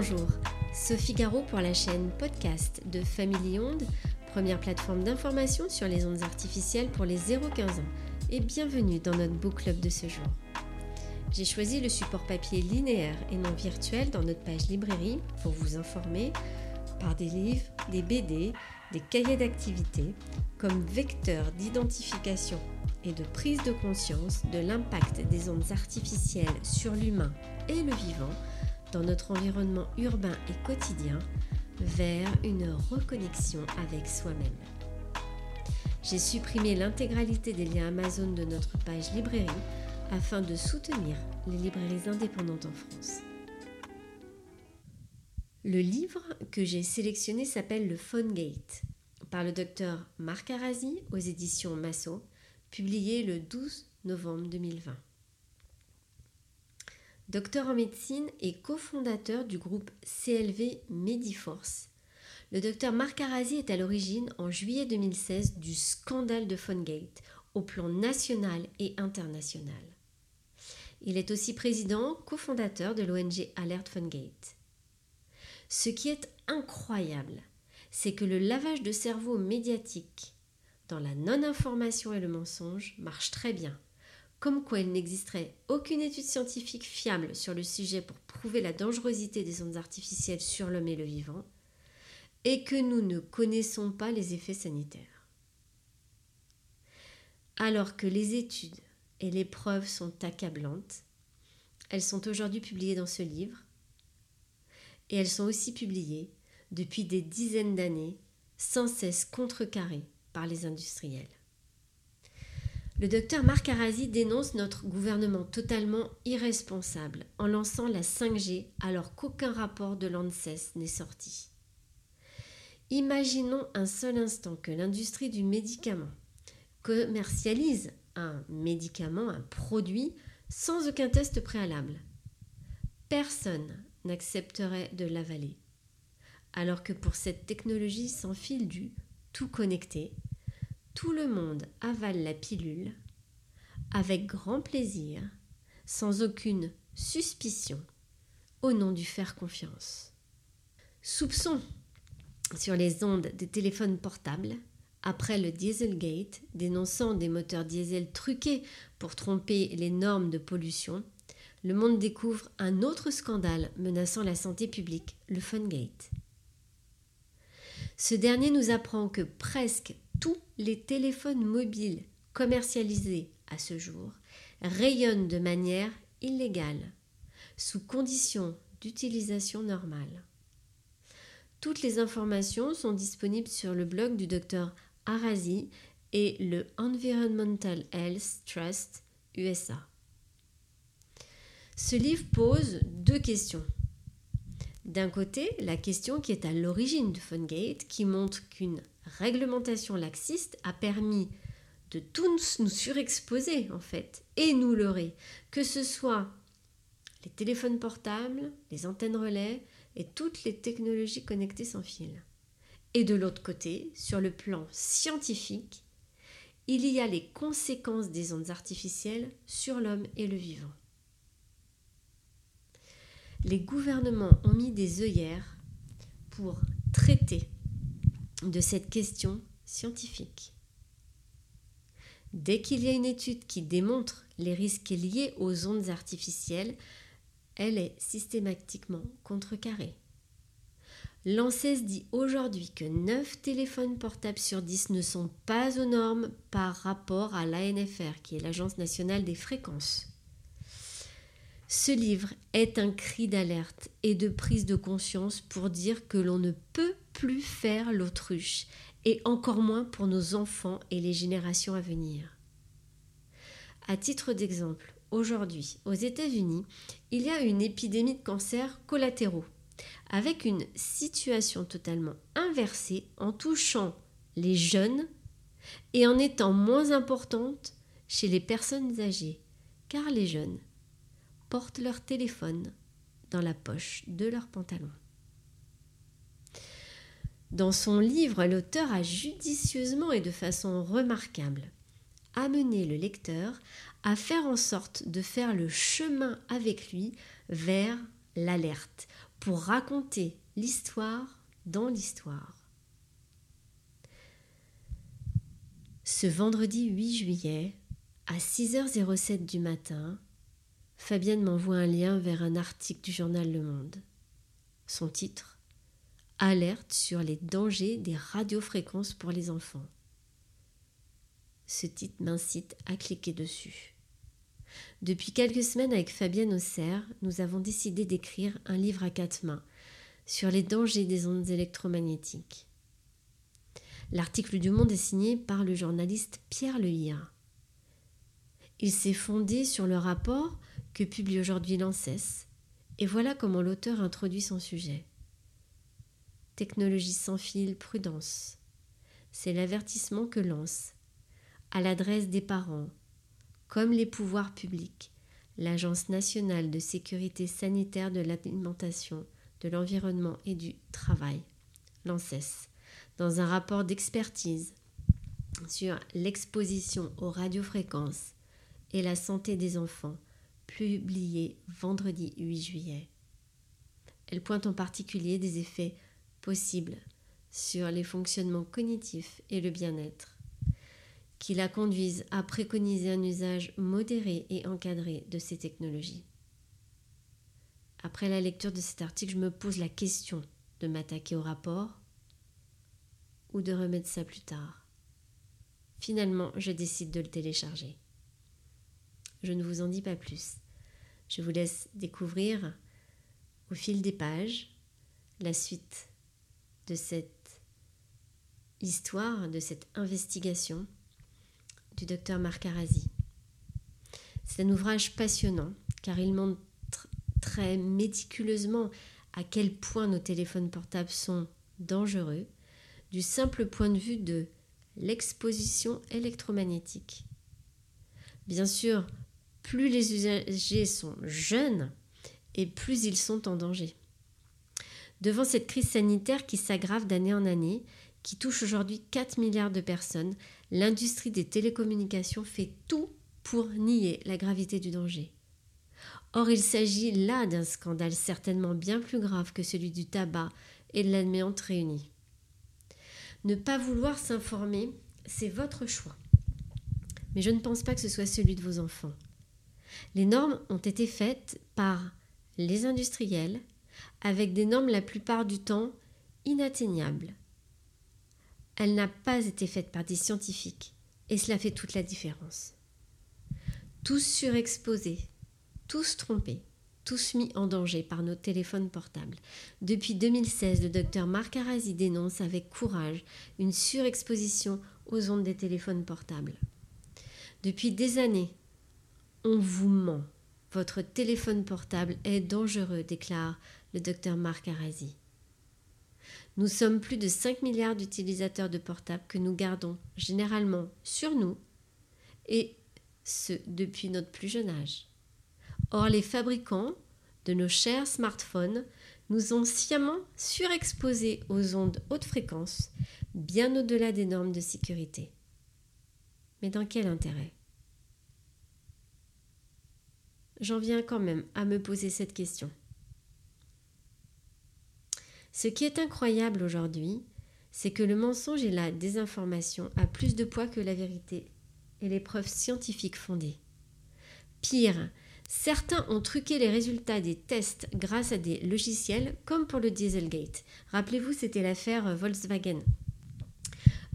Bonjour, Sophie Garot pour la chaîne podcast de Family Onde, première plateforme d'information sur les ondes artificielles pour les 0-15 ans. Et bienvenue dans notre book club de ce jour. J'ai choisi le support papier linéaire et non virtuel dans notre page librairie pour vous informer par des livres, des BD, des cahiers d'activité comme vecteur d'identification et de prise de conscience de l'impact des ondes artificielles sur l'humain et le vivant dans notre environnement urbain et quotidien vers une reconnexion avec soi-même. J'ai supprimé l'intégralité des liens Amazon de notre page librairie afin de soutenir les librairies indépendantes en France. Le livre que j'ai sélectionné s'appelle Le Phone Gate par le docteur Marc Arasi aux éditions Massot, publié le 12 novembre 2020. Docteur en médecine et cofondateur du groupe CLV Mediforce, le docteur Marc Arasi est à l'origine, en juillet 2016, du scandale de Phonegate au plan national et international. Il est aussi président, cofondateur de l'ONG Alert Phonegate. Ce qui est incroyable, c'est que le lavage de cerveau médiatique dans la non-information et le mensonge marche très bien comme quoi il n'existerait aucune étude scientifique fiable sur le sujet pour prouver la dangerosité des ondes artificielles sur l'homme et le vivant, et que nous ne connaissons pas les effets sanitaires. Alors que les études et les preuves sont accablantes, elles sont aujourd'hui publiées dans ce livre, et elles sont aussi publiées depuis des dizaines d'années, sans cesse contrecarrées par les industriels. Le docteur Marc Arasi dénonce notre gouvernement totalement irresponsable en lançant la 5G alors qu'aucun rapport de l'ANSES n'est sorti. Imaginons un seul instant que l'industrie du médicament commercialise un médicament, un produit, sans aucun test préalable. Personne n'accepterait de l'avaler. Alors que pour cette technologie sans fil du tout connecté, tout le monde avale la pilule avec grand plaisir, sans aucune suspicion, au nom du faire confiance. Soupçon sur les ondes des téléphones portables, après le Dieselgate, dénonçant des moteurs diesel truqués pour tromper les normes de pollution, le monde découvre un autre scandale menaçant la santé publique, le Fungate. Ce dernier nous apprend que presque tous les téléphones mobiles commercialisés à ce jour rayonnent de manière illégale, sous conditions d'utilisation normale. Toutes les informations sont disponibles sur le blog du docteur Arasi et le Environmental Health Trust USA. Ce livre pose deux questions. D'un côté, la question qui est à l'origine de Fungate, qui montre qu'une réglementation laxiste a permis de tous nous surexposer en fait et nous leurrer, que ce soit les téléphones portables, les antennes relais et toutes les technologies connectées sans fil. Et de l'autre côté, sur le plan scientifique, il y a les conséquences des ondes artificielles sur l'homme et le vivant. Les gouvernements ont mis des œillères pour traiter de cette question scientifique. Dès qu'il y a une étude qui démontre les risques liés aux ondes artificielles, elle est systématiquement contrecarrée. L'ANSES dit aujourd'hui que 9 téléphones portables sur 10 ne sont pas aux normes par rapport à l'ANFR, qui est l'Agence nationale des fréquences. Ce livre est un cri d'alerte et de prise de conscience pour dire que l'on ne peut plus faire l'autruche, et encore moins pour nos enfants et les générations à venir. À titre d'exemple, aujourd'hui, aux États-Unis, il y a une épidémie de cancers collatéraux, avec une situation totalement inversée en touchant les jeunes et en étant moins importante chez les personnes âgées, car les jeunes portent leur téléphone dans la poche de leur pantalon. Dans son livre, l'auteur a judicieusement et de façon remarquable amené le lecteur à faire en sorte de faire le chemin avec lui vers l'alerte pour raconter l'histoire dans l'histoire. Ce vendredi 8 juillet, à 6h07 du matin, Fabienne m'envoie un lien vers un article du journal Le Monde. Son titre Alerte sur les dangers des radiofréquences pour les enfants. Ce titre m'incite à cliquer dessus. Depuis quelques semaines, avec Fabienne Auxerre, nous avons décidé d'écrire un livre à quatre mains sur les dangers des ondes électromagnétiques. L'article du Monde est signé par le journaliste Pierre Lehir. Il s'est fondé sur le rapport que publie aujourd'hui l'ANSES, et voilà comment l'auteur introduit son sujet. Technologie sans fil, prudence. C'est l'avertissement que lance, à l'adresse des parents, comme les pouvoirs publics, l'Agence nationale de sécurité sanitaire de l'alimentation, de l'environnement et du travail, l'ANSES, dans un rapport d'expertise sur l'exposition aux radiofréquences et la santé des enfants, publié vendredi 8 juillet. Elle pointe en particulier des effets possibles sur les fonctionnements cognitifs et le bien-être qui la conduisent à préconiser un usage modéré et encadré de ces technologies. Après la lecture de cet article, je me pose la question de m'attaquer au rapport ou de remettre ça plus tard. Finalement, je décide de le télécharger. Je ne vous en dis pas plus. Je vous laisse découvrir au fil des pages la suite de cette histoire, de cette investigation du docteur Marc Arasi. C'est un ouvrage passionnant car il montre très méticuleusement à quel point nos téléphones portables sont dangereux, du simple point de vue de l'exposition électromagnétique. Bien sûr, plus les usagers sont jeunes et plus ils sont en danger. Devant cette crise sanitaire qui s'aggrave d'année en année, qui touche aujourd'hui 4 milliards de personnes, l'industrie des télécommunications fait tout pour nier la gravité du danger. Or, il s'agit là d'un scandale certainement bien plus grave que celui du tabac et de l'amiante réunis. Ne pas vouloir s'informer, c'est votre choix. Mais je ne pense pas que ce soit celui de vos enfants. Les normes ont été faites par les industriels avec des normes la plupart du temps inatteignables elle n'a pas été faite par des scientifiques, et cela fait toute la différence. Tous surexposés, tous trompés, tous mis en danger par nos téléphones portables. Depuis 2016, le docteur Marc Arasi dénonce avec courage une surexposition aux ondes des téléphones portables. Depuis des années, on vous ment. Votre téléphone portable est dangereux, déclare le docteur Marc Arasi. Nous sommes plus de 5 milliards d'utilisateurs de portables que nous gardons généralement sur nous, et ce depuis notre plus jeune âge. Or, les fabricants de nos chers smartphones nous ont sciemment surexposés aux ondes haute fréquence, bien au-delà des normes de sécurité. Mais dans quel intérêt? J'en viens quand même à me poser cette question. Ce qui est incroyable aujourd'hui, c'est que le mensonge et la désinformation a plus de poids que la vérité et les preuves scientifiques fondées. Pire, certains ont truqué les résultats des tests grâce à des logiciels comme pour le Dieselgate. Rappelez-vous, c'était l'affaire Volkswagen.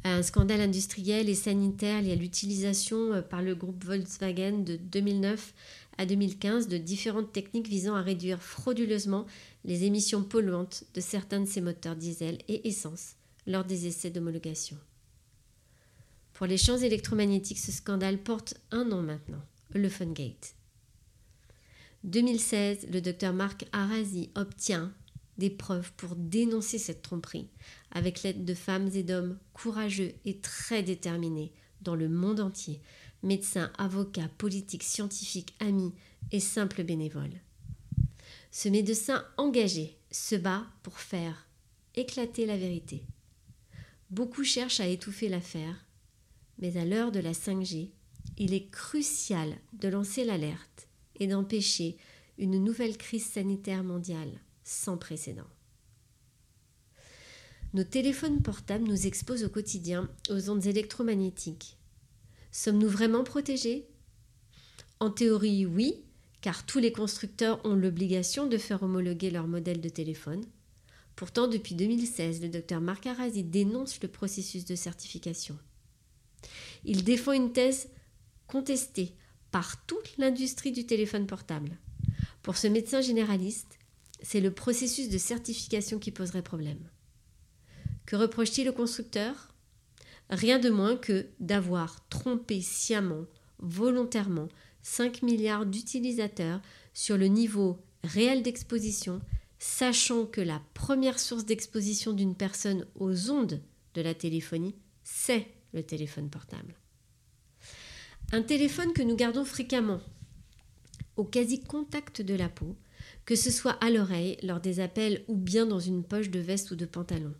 Un scandale industriel et sanitaire lié à l'utilisation euh, par le groupe Volkswagen de 2009 à 2015 de différentes techniques visant à réduire frauduleusement les émissions polluantes de certains de ces moteurs diesel et essence lors des essais d'homologation. Pour les champs électromagnétiques, ce scandale porte un nom maintenant, le Fungate. 2016, le docteur Marc Arasi obtient des preuves pour dénoncer cette tromperie, avec l'aide de femmes et d'hommes courageux et très déterminés dans le monde entier, médecins, avocats, politiques, scientifiques, amis et simples bénévoles. Ce médecin engagé se bat pour faire éclater la vérité. Beaucoup cherchent à étouffer l'affaire, mais à l'heure de la 5G, il est crucial de lancer l'alerte et d'empêcher une nouvelle crise sanitaire mondiale. sans précédent. Nos téléphones portables nous exposent au quotidien aux ondes électromagnétiques. Sommes-nous vraiment protégés? En théorie, oui, car tous les constructeurs ont l'obligation de faire homologuer leur modèle de téléphone. Pourtant, depuis 2016, le docteur Marc Arasi dénonce le processus de certification. Il défend une thèse contestée par toute l'industrie du téléphone portable. Pour ce médecin généraliste, c'est le processus de certification qui poserait problème. Que reproche-t-il au constructeur? Rien de moins que d'avoir trompé sciemment, volontairement, 5 milliards d'utilisateurs sur le niveau réel d'exposition, sachant que la première source d'exposition d'une personne aux ondes de la téléphonie, c'est le téléphone portable. Un téléphone que nous gardons fréquemment, au quasi-contact de la peau, que ce soit à l'oreille, lors des appels ou bien dans une poche de veste ou de pantalon.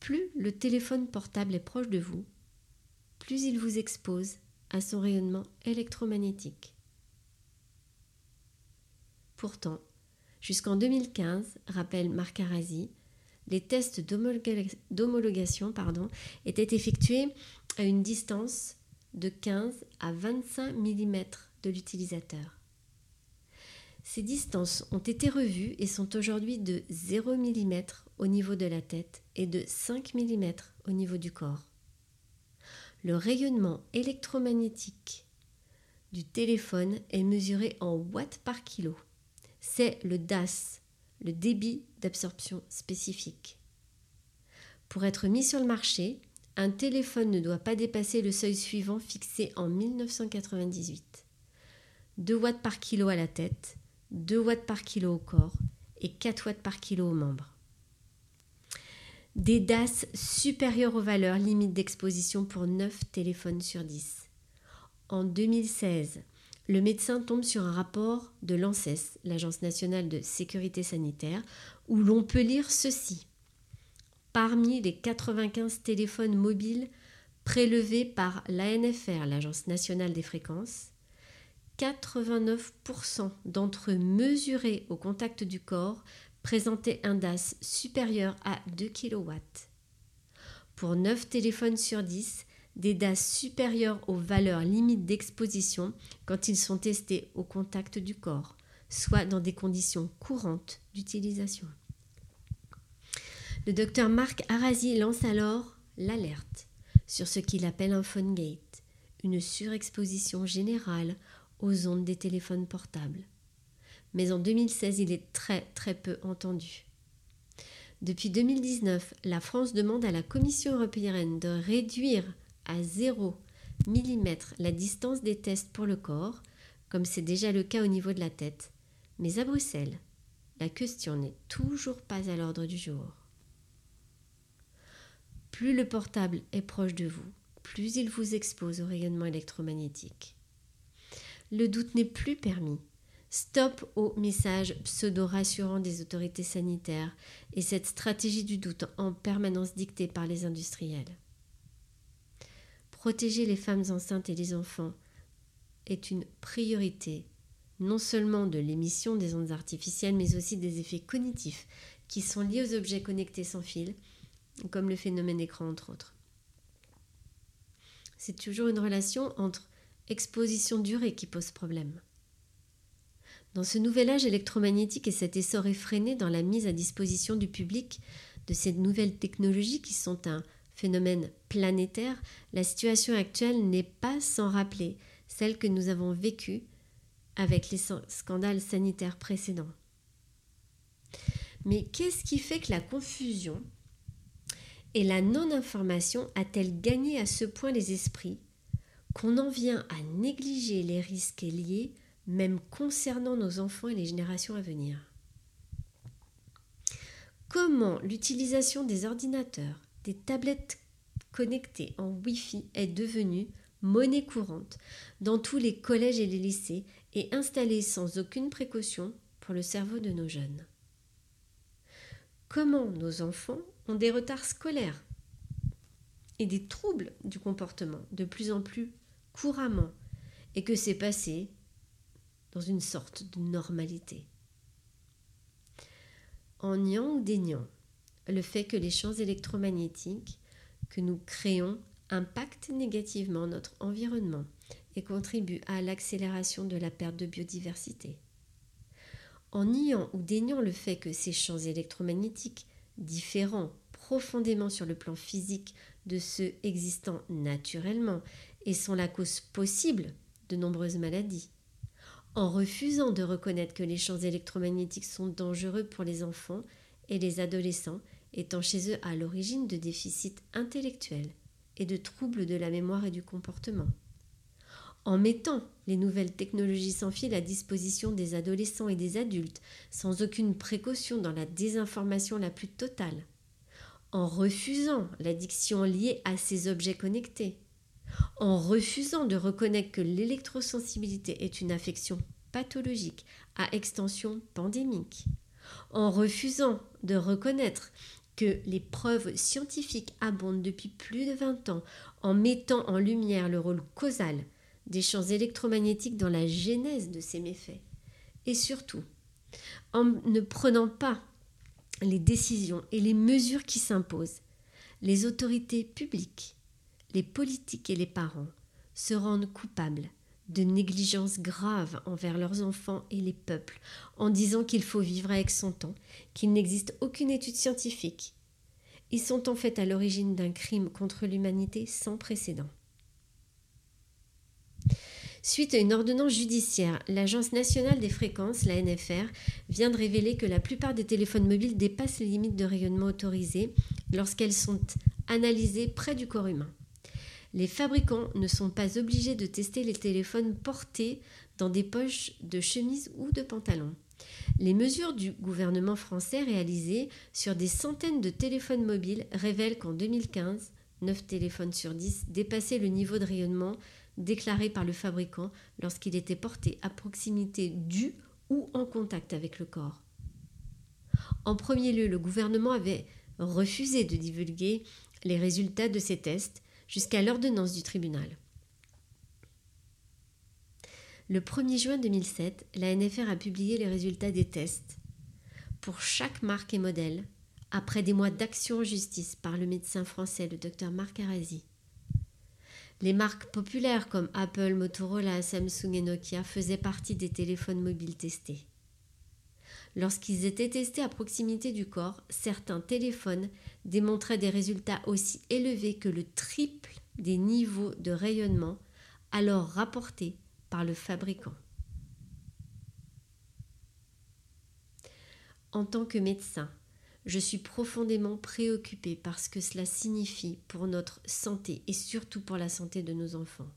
Plus le téléphone portable est proche de vous, plus il vous expose à son rayonnement électromagnétique. Pourtant, jusqu'en 2015, rappelle Marc Arasi, les tests d'homologation étaient effectués à une distance de 15 à 25 mm de l'utilisateur. Ces distances ont été revues et sont aujourd'hui de 0 mm au niveau de la tête de 5 mm au niveau du corps. Le rayonnement électromagnétique du téléphone est mesuré en watts par kilo. C'est le DAS, le débit d'absorption spécifique. Pour être mis sur le marché, un téléphone ne doit pas dépasser le seuil suivant fixé en 1998. 2 watts par kilo à la tête, 2 watts par kilo au corps et 4 watts par kilo aux membres. Des DAS supérieurs aux valeurs limites d'exposition pour 9 téléphones sur 10. En 2016, le médecin tombe sur un rapport de l'ANSES, l'Agence nationale de sécurité sanitaire, où l'on peut lire ceci. Parmi les 95 téléphones mobiles prélevés par l'ANFR, l'Agence nationale des fréquences, 89% d'entre eux mesurés au contact du corps présentaient un DAS supérieur à 2 kW. Pour 9 téléphones sur 10, des DAS supérieurs aux valeurs limites d'exposition quand ils sont testés au contact du corps, soit dans des conditions courantes d'utilisation. Le docteur Marc Arasi lance alors l'alerte sur ce qu'il appelle un phone gate, une surexposition générale aux ondes des téléphones portables. Mais en 2016, il est très très peu entendu. Depuis 2019, la France demande à la Commission européenne de réduire à 0 mm la distance des tests pour le corps, comme c'est déjà le cas au niveau de la tête. Mais à Bruxelles, la question n'est toujours pas à l'ordre du jour. Plus le portable est proche de vous, plus il vous expose au rayonnement électromagnétique. Le doute n'est plus permis. Stop aux messages pseudo-rassurants des autorités sanitaires et cette stratégie du doute en permanence dictée par les industriels. Protéger les femmes enceintes et les enfants est une priorité, non seulement de l'émission des ondes artificielles, mais aussi des effets cognitifs qui sont liés aux objets connectés sans fil, comme le phénomène écran entre autres. C'est toujours une relation entre exposition durée qui pose problème. Dans ce nouvel âge électromagnétique et cet essor effréné dans la mise à disposition du public de ces nouvelles technologies qui sont un phénomène planétaire, la situation actuelle n'est pas sans rappeler celle que nous avons vécue avec les scandales sanitaires précédents. Mais qu'est-ce qui fait que la confusion et la non-information a-t-elle gagné à ce point les esprits qu'on en vient à négliger les risques liés, même concernant nos enfants et les générations à venir Comment l'utilisation des ordinateurs, des tablettes connectées en Wi-Fi est devenue monnaie courante dans tous les collèges et les lycées et installée sans aucune précaution pour le cerveau de nos jeunes? Comment nos enfants ont des retards scolaires et des troubles du comportement de plus en plus couramment et que c'est passé dans une sorte de normalité. En niant ou déniant le fait que les champs électromagnétiques que nous créons impactent négativement notre environnement et contribuent à l'accélération de la perte de biodiversité. En niant ou déniant le fait que ces champs électromagnétiques, différents profondément sur le plan physique de ceux existant naturellement et sont la cause possible de nombreuses maladies, en refusant de reconnaître que les champs électromagnétiques sont dangereux pour les enfants et les adolescents, étant chez eux à l'origine de déficits intellectuels et de troubles de la mémoire et du comportement. En mettant les nouvelles technologies sans fil à disposition des adolescents et des adultes, sans aucune précaution dans la désinformation la plus totale. En refusant l'addiction liée à ces objets connectés, en refusant de reconnaître que l'électrosensibilité est une affection pathologique à extension pandémique, en refusant de reconnaître que les preuves scientifiques abondent depuis plus de 20 ans en mettant en lumière le rôle causal des champs électromagnétiques dans la genèse de ces méfaits, et surtout en ne prenant pas les décisions et les mesures qui s'imposent, les autorités publiques les politiques et les parents se rendent coupables de négligences graves envers leurs enfants et les peuples en disant qu'il faut vivre avec son temps, qu'il n'existe aucune étude scientifique. Ils sont en fait à l'origine d'un crime contre l'humanité sans précédent. Suite à une ordonnance judiciaire, l'Agence nationale des fréquences, la NFR, vient de révéler que la plupart des téléphones mobiles dépassent les limites de rayonnement autorisées lorsqu'elles sont analysées près du corps humain les fabricants ne sont pas obligés de tester les téléphones portés dans des poches de chemise ou de pantalon. Les mesures du gouvernement français réalisées sur des centaines de téléphones mobiles révèlent qu'en 2015, 9 téléphones sur 10 dépassaient le niveau de rayonnement déclaré par le fabricant lorsqu'il était porté à proximité du ou en contact avec le corps. En premier lieu, le gouvernement avait refusé de divulguer les résultats de ces tests jusqu'à l'ordonnance du tribunal. Le 1er juin 2007, la NFR a publié les résultats des tests pour chaque marque et modèle après des mois d'action en justice par le médecin français, le docteur Marc Arasi. Les marques populaires comme Apple, Motorola, Samsung et Nokia faisaient partie des téléphones mobiles testés. Lorsqu'ils étaient testés à proximité du corps, certains téléphones démontraient des résultats aussi élevés que le triple des niveaux de rayonnement alors rapportés par le fabricant. En tant que médecin, je suis profondément préoccupée par ce que cela signifie pour notre santé et surtout pour la santé de nos enfants.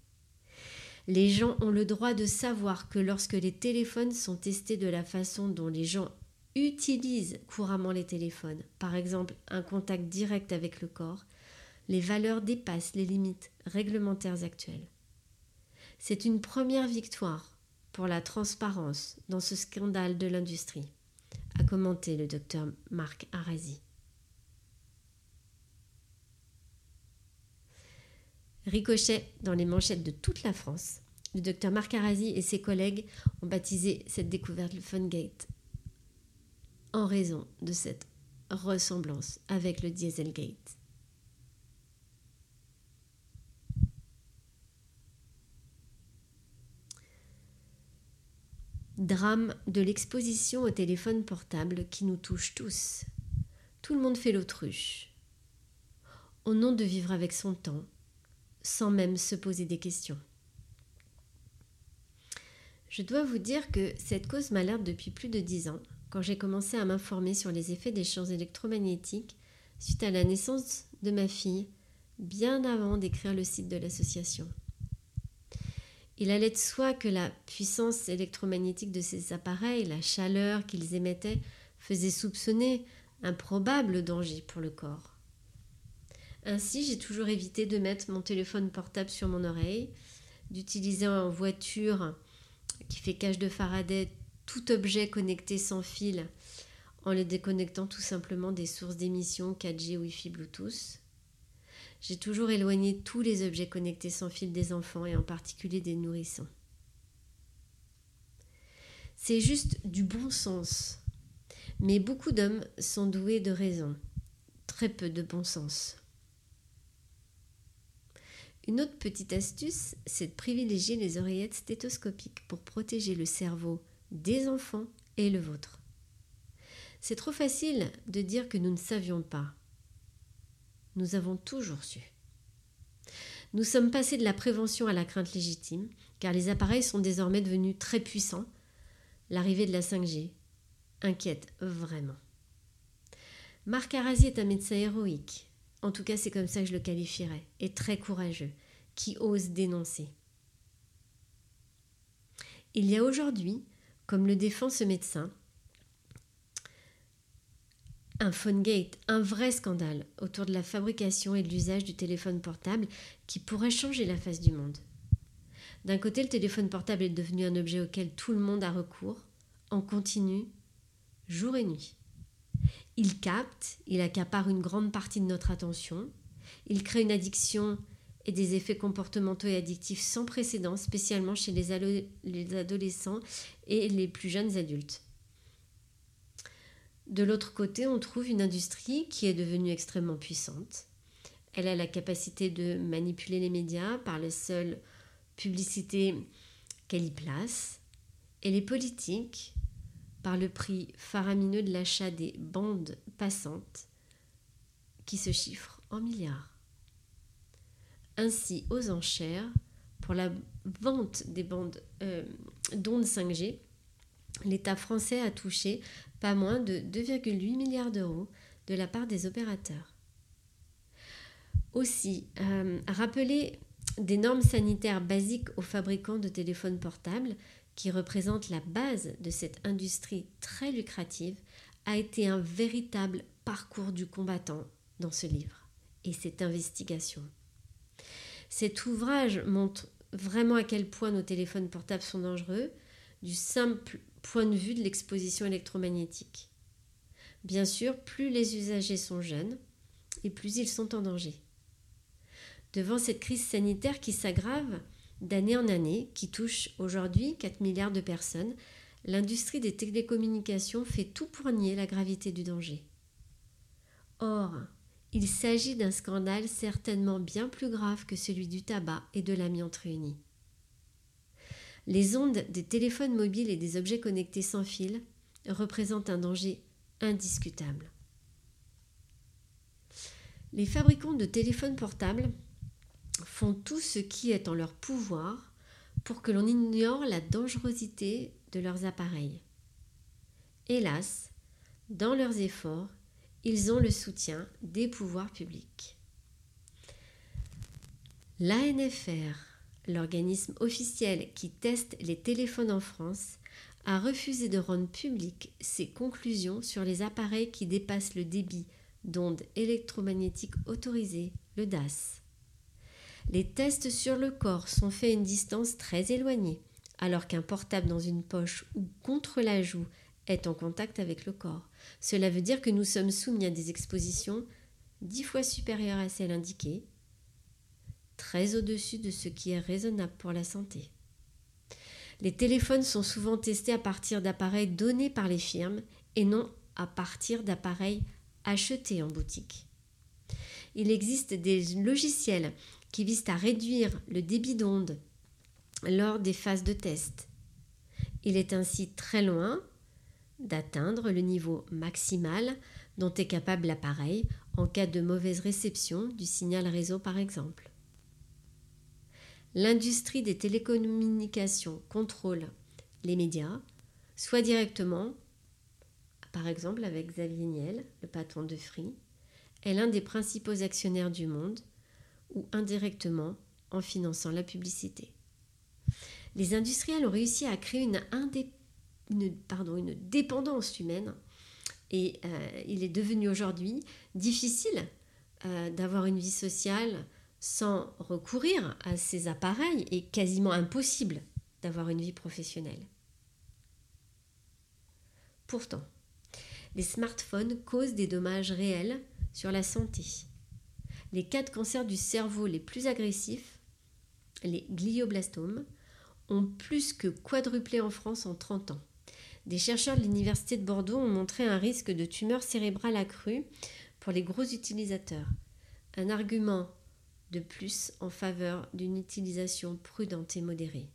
Les gens ont le droit de savoir que lorsque les téléphones sont testés de la façon dont les gens utilisent couramment les téléphones, par exemple un contact direct avec le corps, les valeurs dépassent les limites réglementaires actuelles. C'est une première victoire pour la transparence dans ce scandale de l'industrie, a commenté le docteur Marc Arasi. Ricochet dans les manchettes de toute la France. Le docteur Marc Arasi et ses collègues ont baptisé cette découverte le Fungate en raison de cette ressemblance avec le Dieselgate. Drame de l'exposition au téléphone portable qui nous touche tous. Tout le monde fait l'autruche. Au nom de vivre avec son temps, sans même se poser des questions. Je dois vous dire que cette cause m'alerte depuis plus de dix ans, quand j'ai commencé à m'informer sur les effets des champs électromagnétiques suite à la naissance de ma fille, bien avant d'écrire le site de l'association. Il allait de soi que la puissance électromagnétique de ces appareils, la chaleur qu'ils émettaient, faisait soupçonner un probable danger pour le corps. Ainsi, j'ai toujours évité de mettre mon téléphone portable sur mon oreille, d'utiliser en voiture qui fait cage de Faraday tout objet connecté sans fil en le déconnectant tout simplement des sources d'émission 4G, Wi-Fi, Bluetooth. J'ai toujours éloigné tous les objets connectés sans fil des enfants et en particulier des nourrissons. C'est juste du bon sens. Mais beaucoup d'hommes sont doués de raison, très peu de bon sens. Une autre petite astuce, c'est de privilégier les oreillettes stéthoscopiques pour protéger le cerveau des enfants et le vôtre. C'est trop facile de dire que nous ne savions pas. Nous avons toujours su. Nous sommes passés de la prévention à la crainte légitime, car les appareils sont désormais devenus très puissants. L'arrivée de la 5G inquiète vraiment. Marc Arasi est un médecin héroïque, en tout cas c'est comme ça que je le qualifierais, et très courageux, qui ose dénoncer. Il y a aujourd'hui, comme le défend ce médecin, un phone gate, un vrai scandale autour de la fabrication et de l'usage du téléphone portable qui pourrait changer la face du monde. D'un côté, le téléphone portable est devenu un objet auquel tout le monde a recours, en continu, jour et nuit. Il capte, il accapare une grande partie de notre attention, il crée une addiction et des effets comportementaux et addictifs sans précédent, spécialement chez les, les adolescents et les plus jeunes adultes. De l'autre côté, on trouve une industrie qui est devenue extrêmement puissante. Elle a la capacité de manipuler les médias par les seules publicités qu'elle y place, et les politiques par le prix faramineux de l'achat des bandes passantes qui se chiffrent en milliards. Ainsi, aux enchères, pour la vente des bandes euh, d'ondes 5G, l'État français a touché pas moins de 2,8 milliards d'euros de la part des opérateurs. Aussi, euh, rappeler des normes sanitaires basiques aux fabricants de téléphones portables, qui représentent la base de cette industrie très lucrative, a été un véritable parcours du combattant dans ce livre et cette investigation. Cet ouvrage montre vraiment à quel point nos téléphones portables sont dangereux, du simple point de vue de l'exposition électromagnétique. Bien sûr, plus les usagers sont jeunes et plus ils sont en danger. Devant cette crise sanitaire qui s'aggrave d'année en année, qui touche aujourd'hui 4 milliards de personnes, l'industrie des télécommunications fait tout pour nier la gravité du danger. Or, il s'agit d'un scandale certainement bien plus grave que celui du tabac et de l'amiante réunis. Les ondes des téléphones mobiles et des objets connectés sans fil représentent un danger indiscutable. Les fabricants de téléphones portables font tout ce qui est en leur pouvoir pour que l'on ignore la dangerosité de leurs appareils. Hélas, dans leurs efforts, ils ont le soutien des pouvoirs publics. L'ANFR l'organisme officiel qui teste les téléphones en France, a refusé de rendre publiques ses conclusions sur les appareils qui dépassent le débit d'ondes électromagnétiques autorisées, le DAS. Les tests sur le corps sont faits à une distance très éloignée, alors qu'un portable dans une poche ou contre la joue est en contact avec le corps. Cela veut dire que nous sommes soumis à des expositions dix fois supérieures à celles indiquées, très au-dessus de ce qui est raisonnable pour la santé. Les téléphones sont souvent testés à partir d'appareils donnés par les firmes et non à partir d'appareils achetés en boutique. Il existe des logiciels qui visent à réduire le débit d'onde lors des phases de test. Il est ainsi très loin d'atteindre le niveau maximal dont est capable l'appareil en cas de mauvaise réception du signal réseau par exemple. L'industrie des télécommunications contrôle les médias, soit directement, par exemple avec Xavier Niel, le patron de Free, est l'un des principaux actionnaires du monde, ou indirectement en finançant la publicité. Les industriels ont réussi à créer une, dépendance humaine et euh, il est devenu aujourd'hui difficile euh, d'avoir une vie sociale sans recourir à ces appareils est quasiment impossible d'avoir une vie professionnelle. Pourtant, les smartphones causent des dommages réels sur la santé. Les cas de cancer du cerveau les plus agressifs, les glioblastomes, ont plus que quadruplé en France en 30 ans. des chercheurs de l'Université de Bordeaux ont montré un risque de tumeur cérébrale accrue pour les gros utilisateurs. Un argument de plus en faveur d'une utilisation prudente et modérée.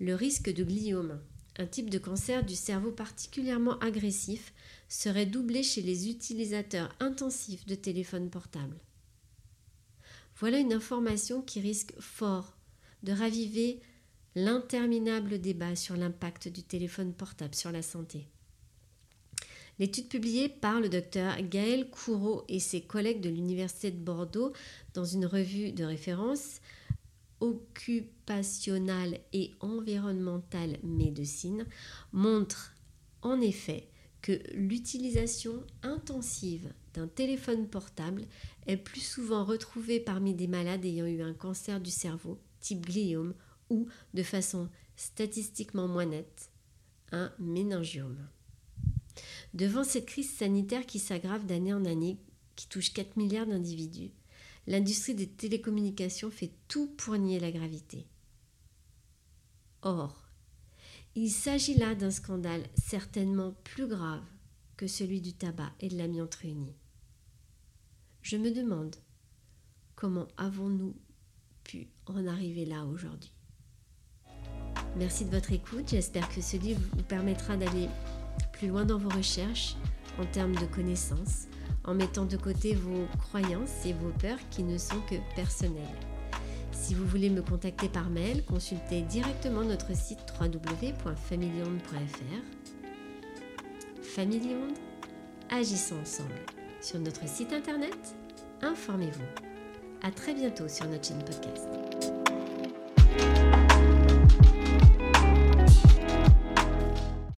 Le risque de gliome, un type de cancer du cerveau particulièrement agressif, serait doublé chez les utilisateurs intensifs de téléphones portables. Voilà une information qui risque fort de raviver l'interminable débat sur l'impact du téléphone portable sur la santé. L'étude publiée par le docteur Gaël Courreau et ses collègues de l'Université de Bordeaux dans une revue de référence occupationnelle et environnementale médecine montre en effet que l'utilisation intensive d'un téléphone portable est plus souvent retrouvée parmi des malades ayant eu un cancer du cerveau, type gliome, ou, de façon statistiquement moins nette, un méningiome. Devant cette crise sanitaire qui s'aggrave d'année en année, qui touche 4 milliards d'individus, l'industrie des télécommunications fait tout pour nier la gravité. Or, il s'agit là d'un scandale certainement plus grave que celui du tabac et de l'amiante réunis. Je me demande comment avons-nous pu en arriver là aujourd'hui. Merci de votre écoute, j'espère que ce livre vous permettra d'aller plus loin dans vos recherches en termes de connaissances, en mettant de côté vos croyances et vos peurs qui ne sont que personnelles. Si vous voulez me contacter par mail, consultez directement notre site www.familionde.fr. Familionde, agissons ensemble. Sur notre site internet, informez-vous. À très bientôt sur notre chaîne podcast.